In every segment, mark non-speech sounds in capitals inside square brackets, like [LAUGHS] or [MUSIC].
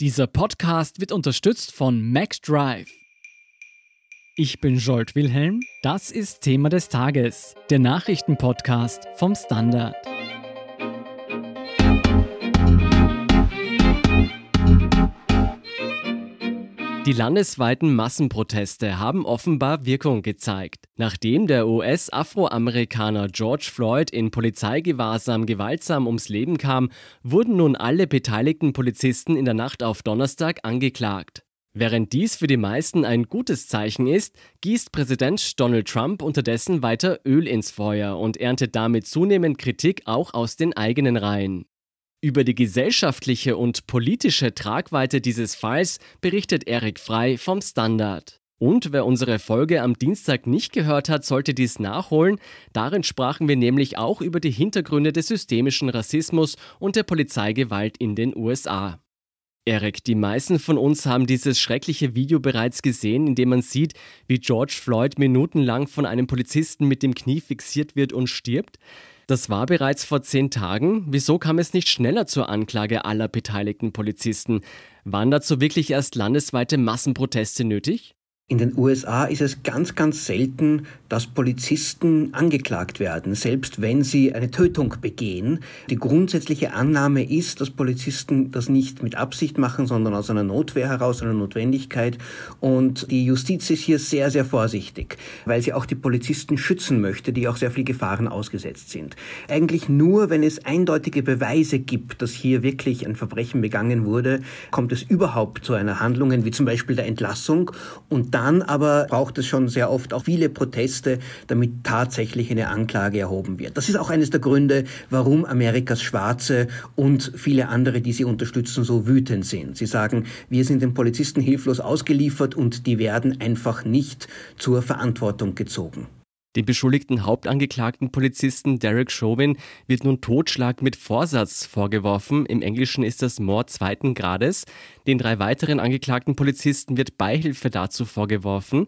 Dieser Podcast wird unterstützt von MacDrive. Ich bin Jolt Wilhelm, das ist Thema des Tages, der Nachrichtenpodcast vom Standard. Die landesweiten Massenproteste haben offenbar Wirkung gezeigt. Nachdem der US-Afroamerikaner George Floyd in Polizeigewahrsam gewaltsam ums Leben kam, wurden nun alle beteiligten Polizisten in der Nacht auf Donnerstag angeklagt. Während dies für die meisten ein gutes Zeichen ist, gießt Präsident Donald Trump unterdessen weiter Öl ins Feuer und erntet damit zunehmend Kritik auch aus den eigenen Reihen. Über die gesellschaftliche und politische Tragweite dieses Falls berichtet Erik Frei vom Standard. Und wer unsere Folge am Dienstag nicht gehört hat, sollte dies nachholen. Darin sprachen wir nämlich auch über die Hintergründe des systemischen Rassismus und der Polizeigewalt in den USA. Erik, die meisten von uns haben dieses schreckliche Video bereits gesehen, in dem man sieht, wie George Floyd minutenlang von einem Polizisten mit dem Knie fixiert wird und stirbt. Das war bereits vor zehn Tagen. Wieso kam es nicht schneller zur Anklage aller beteiligten Polizisten? Waren dazu wirklich erst landesweite Massenproteste nötig? In den USA ist es ganz, ganz selten, dass Polizisten angeklagt werden, selbst wenn sie eine Tötung begehen. Die grundsätzliche Annahme ist, dass Polizisten das nicht mit Absicht machen, sondern aus einer Notwehr heraus, einer Notwendigkeit. Und die Justiz ist hier sehr, sehr vorsichtig, weil sie auch die Polizisten schützen möchte, die auch sehr viel Gefahren ausgesetzt sind. Eigentlich nur, wenn es eindeutige Beweise gibt, dass hier wirklich ein Verbrechen begangen wurde, kommt es überhaupt zu einer Handlung, wie zum Beispiel der Entlassung und dann aber braucht es schon sehr oft auch viele Proteste, damit tatsächlich eine Anklage erhoben wird. Das ist auch eines der Gründe, warum Amerikas Schwarze und viele andere, die sie unterstützen, so wütend sind. Sie sagen, wir sind den Polizisten hilflos ausgeliefert und die werden einfach nicht zur Verantwortung gezogen. Dem beschuldigten Hauptangeklagten Polizisten Derek Chauvin wird nun Totschlag mit Vorsatz vorgeworfen. Im Englischen ist das Mord zweiten Grades. Den drei weiteren angeklagten Polizisten wird Beihilfe dazu vorgeworfen.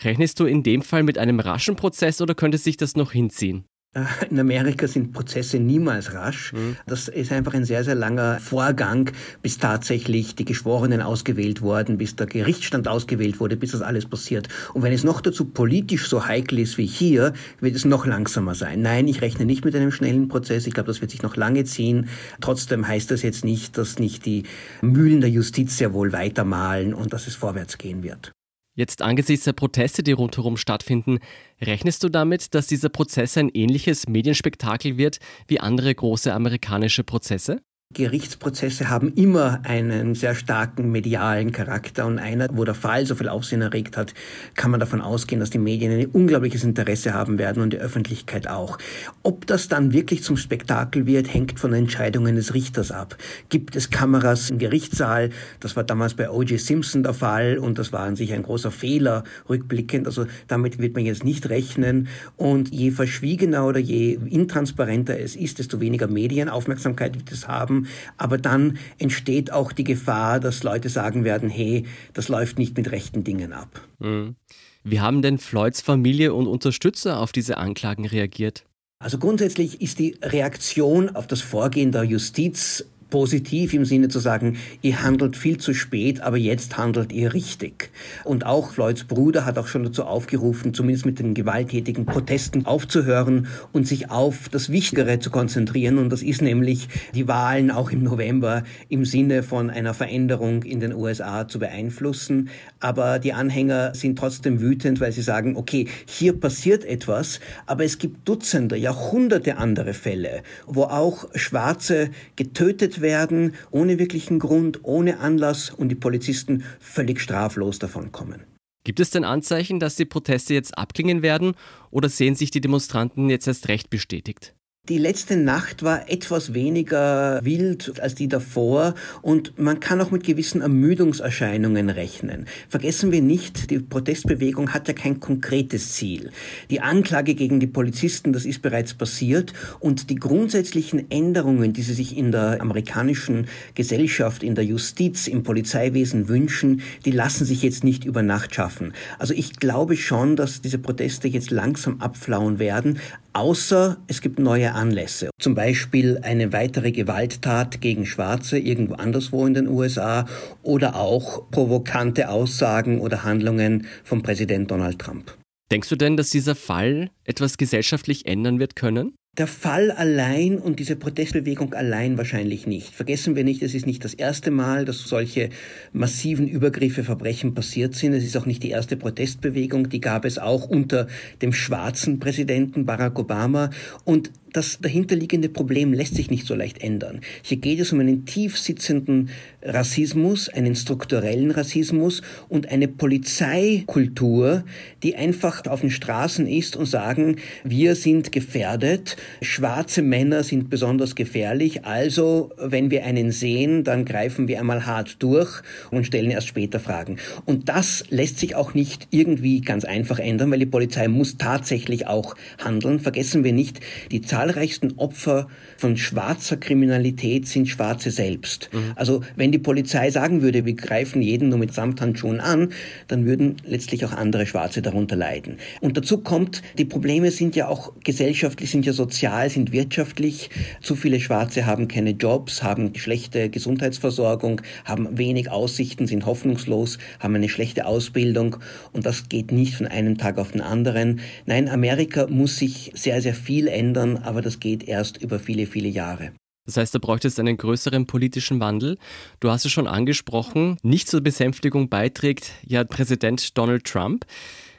Rechnest du in dem Fall mit einem raschen Prozess oder könnte sich das noch hinziehen? Äh, in Amerika sind Prozesse niemals rasch. Mhm. Das ist einfach ein sehr, sehr langer Vorgang, bis tatsächlich die Geschworenen ausgewählt wurden, bis der Gerichtsstand ausgewählt wurde, bis das alles passiert. Und wenn es noch dazu politisch so heikel ist wie hier, wird es noch langsamer sein. Nein, ich rechne nicht mit einem schnellen Prozess. Ich glaube, das wird sich noch lange ziehen. Trotzdem heißt das jetzt nicht, dass nicht die Mühlen der Justiz sehr wohl weitermahlen und dass es vorwärts gehen wird. Jetzt angesichts der Proteste, die rundherum stattfinden, rechnest du damit, dass dieser Prozess ein ähnliches Medienspektakel wird wie andere große amerikanische Prozesse? Gerichtsprozesse haben immer einen sehr starken medialen Charakter und einer, wo der Fall so viel Aufsehen erregt hat, kann man davon ausgehen, dass die Medien ein unglaubliches Interesse haben werden und die Öffentlichkeit auch. Ob das dann wirklich zum Spektakel wird, hängt von Entscheidungen des Richters ab. Gibt es Kameras im Gerichtssaal? Das war damals bei O.J. Simpson der Fall und das war an sich ein großer Fehler rückblickend. Also damit wird man jetzt nicht rechnen. Und je verschwiegener oder je intransparenter es ist, desto weniger Medienaufmerksamkeit wird es haben aber dann entsteht auch die Gefahr, dass Leute sagen werden, hey, das läuft nicht mit rechten Dingen ab. Mhm. Wie haben denn Floyds Familie und Unterstützer auf diese Anklagen reagiert? Also grundsätzlich ist die Reaktion auf das Vorgehen der Justiz positiv im Sinne zu sagen, ihr handelt viel zu spät, aber jetzt handelt ihr richtig. Und auch Floyds Bruder hat auch schon dazu aufgerufen, zumindest mit den gewalttätigen Protesten aufzuhören und sich auf das Wichtigere zu konzentrieren. Und das ist nämlich die Wahlen auch im November im Sinne von einer Veränderung in den USA zu beeinflussen. Aber die Anhänger sind trotzdem wütend, weil sie sagen, okay, hier passiert etwas, aber es gibt Dutzende, Jahrhunderte andere Fälle, wo auch Schwarze getötet werden, ohne wirklichen Grund, ohne Anlass und die Polizisten völlig straflos davonkommen. Gibt es denn Anzeichen, dass die Proteste jetzt abklingen werden oder sehen sich die Demonstranten jetzt erst recht bestätigt? Die letzte Nacht war etwas weniger wild als die davor und man kann auch mit gewissen Ermüdungserscheinungen rechnen. Vergessen wir nicht, die Protestbewegung hat ja kein konkretes Ziel. Die Anklage gegen die Polizisten, das ist bereits passiert und die grundsätzlichen Änderungen, die sie sich in der amerikanischen Gesellschaft, in der Justiz, im Polizeiwesen wünschen, die lassen sich jetzt nicht über Nacht schaffen. Also ich glaube schon, dass diese Proteste jetzt langsam abflauen werden, außer es gibt neue Anlässe. Zum Beispiel eine weitere Gewalttat gegen Schwarze irgendwo anderswo in den USA oder auch provokante Aussagen oder Handlungen vom Präsident Donald Trump. Denkst du denn, dass dieser Fall etwas gesellschaftlich ändern wird können? Der Fall allein und diese Protestbewegung allein wahrscheinlich nicht. Vergessen wir nicht, es ist nicht das erste Mal, dass solche massiven Übergriffe, Verbrechen passiert sind. Es ist auch nicht die erste Protestbewegung. Die gab es auch unter dem schwarzen Präsidenten Barack Obama. Und das dahinterliegende Problem lässt sich nicht so leicht ändern. Hier geht es um einen tief sitzenden Rassismus, einen strukturellen Rassismus und eine Polizeikultur, die einfach auf den Straßen ist und sagen, wir sind gefährdet, schwarze Männer sind besonders gefährlich, also wenn wir einen sehen, dann greifen wir einmal hart durch und stellen erst später Fragen. Und das lässt sich auch nicht irgendwie ganz einfach ändern, weil die Polizei muss tatsächlich auch handeln. Vergessen wir nicht, die Zahl zahlreichsten Opfer von schwarzer Kriminalität sind Schwarze selbst. Mhm. Also wenn die Polizei sagen würde, wir greifen jeden nur mit Samthandschuhen an, dann würden letztlich auch andere Schwarze darunter leiden. Und dazu kommt, die Probleme sind ja auch gesellschaftlich, sind ja sozial, sind wirtschaftlich. Zu viele Schwarze haben keine Jobs, haben schlechte Gesundheitsversorgung, haben wenig Aussichten, sind hoffnungslos, haben eine schlechte Ausbildung und das geht nicht von einem Tag auf den anderen. Nein, Amerika muss sich sehr, sehr viel ändern, aber das geht erst über viele, viele Jahre. Das heißt, da bräuchte es einen größeren politischen Wandel. Du hast es schon angesprochen, nicht zur Besänftigung beiträgt ja Präsident Donald Trump.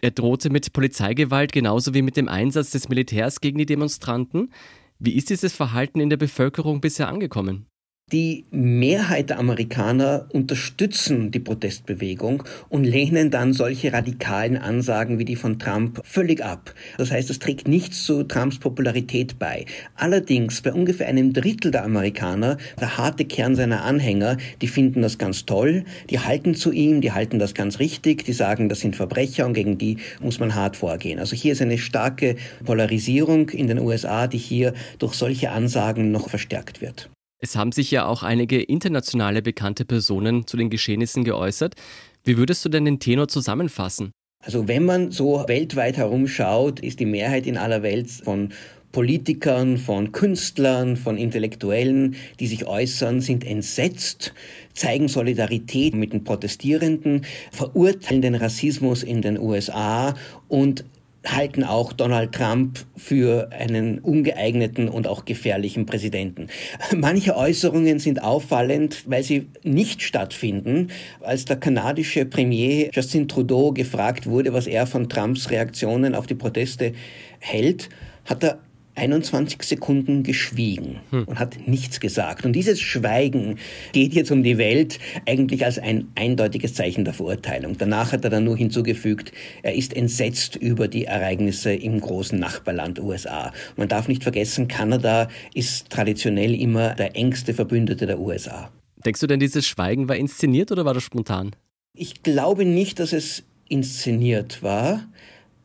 Er drohte mit Polizeigewalt genauso wie mit dem Einsatz des Militärs gegen die Demonstranten. Wie ist dieses Verhalten in der Bevölkerung bisher angekommen? Die Mehrheit der Amerikaner unterstützen die Protestbewegung und lehnen dann solche radikalen Ansagen wie die von Trump völlig ab. Das heißt, es trägt nichts zu Trumps Popularität bei. Allerdings bei ungefähr einem Drittel der Amerikaner, der harte Kern seiner Anhänger, die finden das ganz toll, die halten zu ihm, die halten das ganz richtig, die sagen, das sind Verbrecher und gegen die muss man hart vorgehen. Also hier ist eine starke Polarisierung in den USA, die hier durch solche Ansagen noch verstärkt wird. Es haben sich ja auch einige internationale bekannte Personen zu den Geschehnissen geäußert. Wie würdest du denn den Tenor zusammenfassen? Also wenn man so weltweit herumschaut, ist die Mehrheit in aller Welt von Politikern, von Künstlern, von Intellektuellen, die sich äußern, sind entsetzt, zeigen Solidarität mit den Protestierenden, verurteilen den Rassismus in den USA und halten auch Donald Trump für einen ungeeigneten und auch gefährlichen Präsidenten. Manche Äußerungen sind auffallend, weil sie nicht stattfinden. Als der kanadische Premier Justin Trudeau gefragt wurde, was er von Trumps Reaktionen auf die Proteste hält, hat er 21 Sekunden geschwiegen hm. und hat nichts gesagt. Und dieses Schweigen geht jetzt um die Welt eigentlich als ein eindeutiges Zeichen der Verurteilung. Danach hat er dann nur hinzugefügt, er ist entsetzt über die Ereignisse im großen Nachbarland USA. Man darf nicht vergessen, Kanada ist traditionell immer der engste Verbündete der USA. Denkst du denn, dieses Schweigen war inszeniert oder war das spontan? Ich glaube nicht, dass es inszeniert war,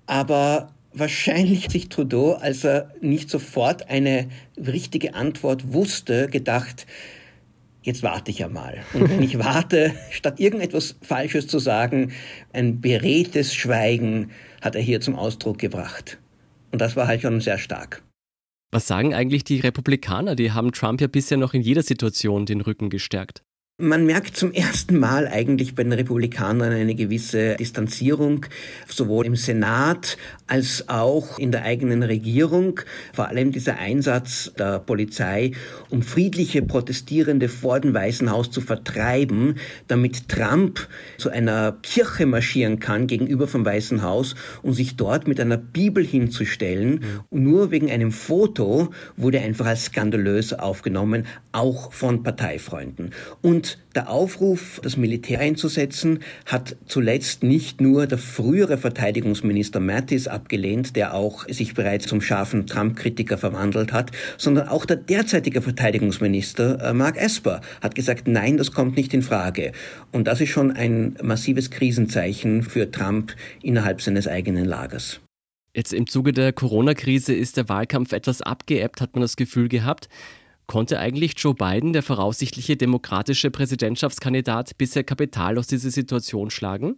aber wahrscheinlich sich Trudeau, als er nicht sofort eine richtige Antwort wusste, gedacht, jetzt warte ich ja mal. Und wenn ich warte, statt irgendetwas Falsches zu sagen, ein beredtes Schweigen hat er hier zum Ausdruck gebracht. Und das war halt schon sehr stark. Was sagen eigentlich die Republikaner? Die haben Trump ja bisher noch in jeder Situation den Rücken gestärkt. Man merkt zum ersten Mal eigentlich bei den Republikanern eine gewisse Distanzierung, sowohl im Senat als auch in der eigenen Regierung. Vor allem dieser Einsatz der Polizei, um friedliche Protestierende vor dem Weißen Haus zu vertreiben, damit Trump zu einer Kirche marschieren kann gegenüber vom Weißen Haus und sich dort mit einer Bibel hinzustellen. Und nur wegen einem Foto wurde einfach als skandalös aufgenommen, auch von Parteifreunden. Und der Aufruf, das Militär einzusetzen, hat zuletzt nicht nur der frühere Verteidigungsminister Mattis abgelehnt, der auch sich bereits zum scharfen Trump-Kritiker verwandelt hat, sondern auch der derzeitige Verteidigungsminister äh, Mark Esper hat gesagt, nein, das kommt nicht in Frage. Und das ist schon ein massives Krisenzeichen für Trump innerhalb seines eigenen Lagers. Jetzt im Zuge der Corona-Krise ist der Wahlkampf etwas abgeebbt, hat man das Gefühl gehabt. Konnte eigentlich Joe Biden, der voraussichtliche demokratische Präsidentschaftskandidat, bisher Kapital aus dieser Situation schlagen?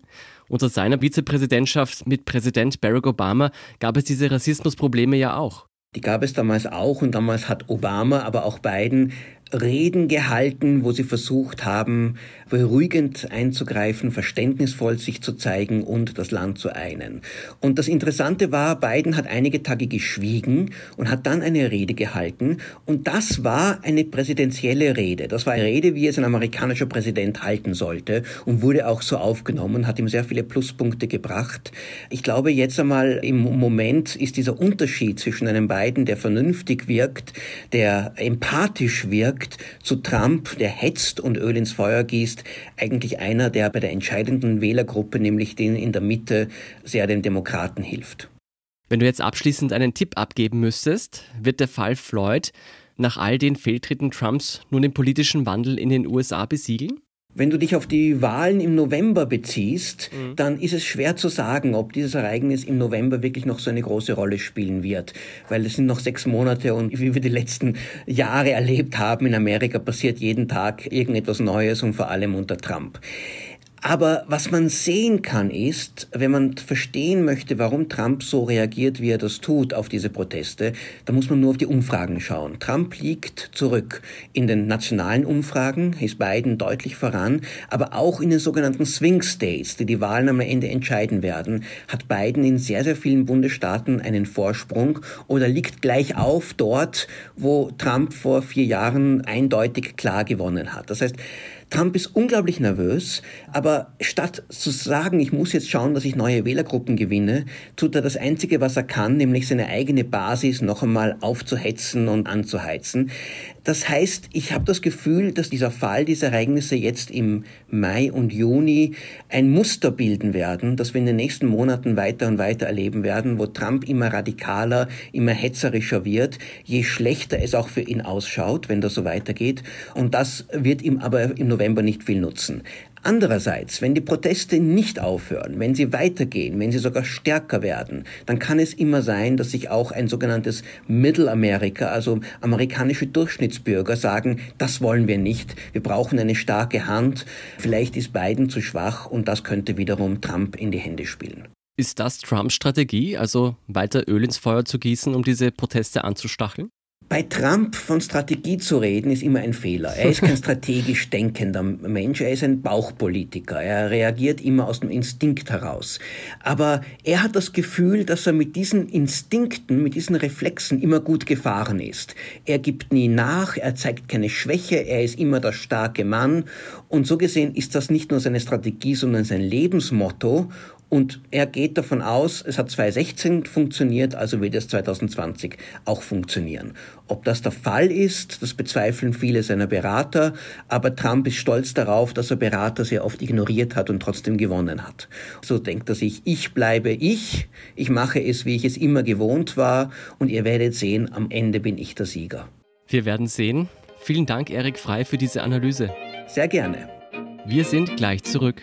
Unter seiner Vizepräsidentschaft mit Präsident Barack Obama gab es diese Rassismusprobleme ja auch. Die gab es damals auch und damals hat Obama, aber auch Biden Reden gehalten, wo sie versucht haben, beruhigend einzugreifen, verständnisvoll sich zu zeigen und das Land zu einen. Und das Interessante war, Biden hat einige Tage geschwiegen und hat dann eine Rede gehalten. Und das war eine präsidentielle Rede. Das war eine Rede, wie es ein amerikanischer Präsident halten sollte und wurde auch so aufgenommen, hat ihm sehr viele Pluspunkte gebracht. Ich glaube, jetzt einmal im Moment ist dieser Unterschied zwischen einem Biden, der vernünftig wirkt, der empathisch wirkt, zu Trump, der hetzt und Öl ins Feuer gießt, eigentlich einer, der bei der entscheidenden Wählergruppe, nämlich den in der Mitte, sehr den Demokraten hilft. Wenn du jetzt abschließend einen Tipp abgeben müsstest, wird der Fall Floyd nach all den Fehltritten Trumps nun den politischen Wandel in den USA besiegeln? Wenn du dich auf die Wahlen im November beziehst, mhm. dann ist es schwer zu sagen, ob dieses Ereignis im November wirklich noch so eine große Rolle spielen wird. Weil es sind noch sechs Monate und [LAUGHS] wie wir die letzten Jahre erlebt haben, in Amerika passiert jeden Tag irgendetwas Neues und vor allem unter Trump. Aber was man sehen kann ist, wenn man verstehen möchte, warum Trump so reagiert, wie er das tut auf diese Proteste, da muss man nur auf die Umfragen schauen. Trump liegt zurück. In den nationalen Umfragen ist Biden deutlich voran, aber auch in den sogenannten Swing States, die die Wahlen am Ende entscheiden werden, hat Biden in sehr, sehr vielen Bundesstaaten einen Vorsprung oder liegt gleich auf dort, wo Trump vor vier Jahren eindeutig klar gewonnen hat. Das heißt, Trump ist unglaublich nervös, aber statt zu sagen, ich muss jetzt schauen, dass ich neue Wählergruppen gewinne, tut er das Einzige, was er kann, nämlich seine eigene Basis noch einmal aufzuhetzen und anzuheizen. Das heißt, ich habe das Gefühl, dass dieser Fall, diese Ereignisse jetzt im Mai und Juni ein Muster bilden werden, das wir in den nächsten Monaten weiter und weiter erleben werden, wo Trump immer radikaler, immer hetzerischer wird, je schlechter es auch für ihn ausschaut, wenn das so weitergeht. Und das wird ihm aber im November nicht viel nutzen. Andererseits, wenn die Proteste nicht aufhören, wenn sie weitergehen, wenn sie sogar stärker werden, dann kann es immer sein, dass sich auch ein sogenanntes Mittelamerika, also amerikanische Durchschnittsbürger sagen, das wollen wir nicht, wir brauchen eine starke Hand, vielleicht ist Biden zu schwach und das könnte wiederum Trump in die Hände spielen. Ist das Trumps Strategie, also weiter Öl ins Feuer zu gießen, um diese Proteste anzustacheln? Bei Trump von Strategie zu reden, ist immer ein Fehler. Er ist kein strategisch denkender Mensch, er ist ein Bauchpolitiker. Er reagiert immer aus dem Instinkt heraus. Aber er hat das Gefühl, dass er mit diesen Instinkten, mit diesen Reflexen immer gut gefahren ist. Er gibt nie nach, er zeigt keine Schwäche, er ist immer der starke Mann. Und so gesehen ist das nicht nur seine Strategie, sondern sein Lebensmotto. Und er geht davon aus, es hat 2016 funktioniert, also wird es 2020 auch funktionieren. Ob das der Fall ist, das bezweifeln viele seiner Berater, aber Trump ist stolz darauf, dass er Berater sehr oft ignoriert hat und trotzdem gewonnen hat. So denkt er sich, ich bleibe ich, ich mache es, wie ich es immer gewohnt war und ihr werdet sehen, am Ende bin ich der Sieger. Wir werden sehen. Vielen Dank, Erik Frei, für diese Analyse. Sehr gerne. Wir sind gleich zurück.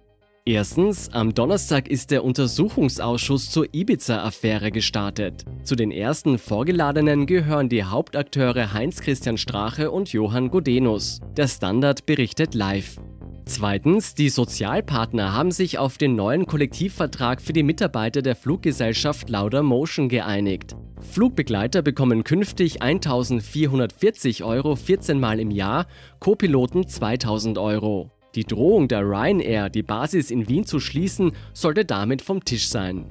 Erstens, am Donnerstag ist der Untersuchungsausschuss zur Ibiza-Affäre gestartet. Zu den ersten Vorgeladenen gehören die Hauptakteure Heinz-Christian Strache und Johann Godenus. Der Standard berichtet live. Zweitens, die Sozialpartner haben sich auf den neuen Kollektivvertrag für die Mitarbeiter der Fluggesellschaft Lauder Motion geeinigt. Flugbegleiter bekommen künftig 1440 Euro 14 Mal im Jahr, Co-Piloten 2000 Euro. Die Drohung der Ryanair, die Basis in Wien zu schließen, sollte damit vom Tisch sein.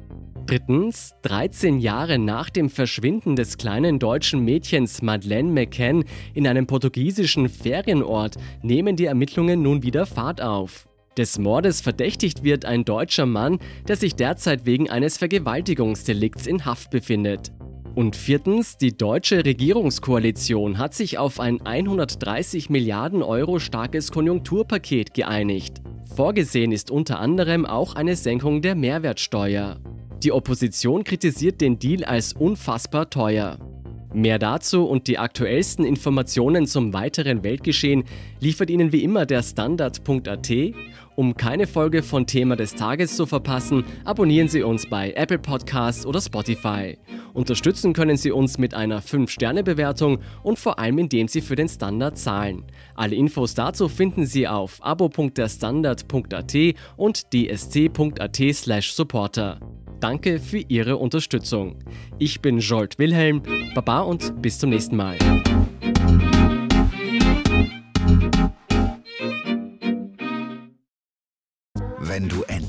Drittens, 13 Jahre nach dem Verschwinden des kleinen deutschen Mädchens Madeleine McCann in einem portugiesischen Ferienort nehmen die Ermittlungen nun wieder Fahrt auf. Des Mordes verdächtigt wird ein deutscher Mann, der sich derzeit wegen eines Vergewaltigungsdelikts in Haft befindet. Und viertens, die deutsche Regierungskoalition hat sich auf ein 130 Milliarden Euro starkes Konjunkturpaket geeinigt. Vorgesehen ist unter anderem auch eine Senkung der Mehrwertsteuer. Die Opposition kritisiert den Deal als unfassbar teuer. Mehr dazu und die aktuellsten Informationen zum weiteren Weltgeschehen liefert Ihnen wie immer der Standard.at. Um keine Folge von Thema des Tages zu verpassen, abonnieren Sie uns bei Apple Podcasts oder Spotify. Unterstützen können Sie uns mit einer 5-Sterne-Bewertung und vor allem indem Sie für den Standard zahlen. Alle Infos dazu finden Sie auf abo.derstandard.at und dsc.at/supporter. Danke für Ihre Unterstützung. Ich bin Jolt Wilhelm, Baba und bis zum nächsten Mal.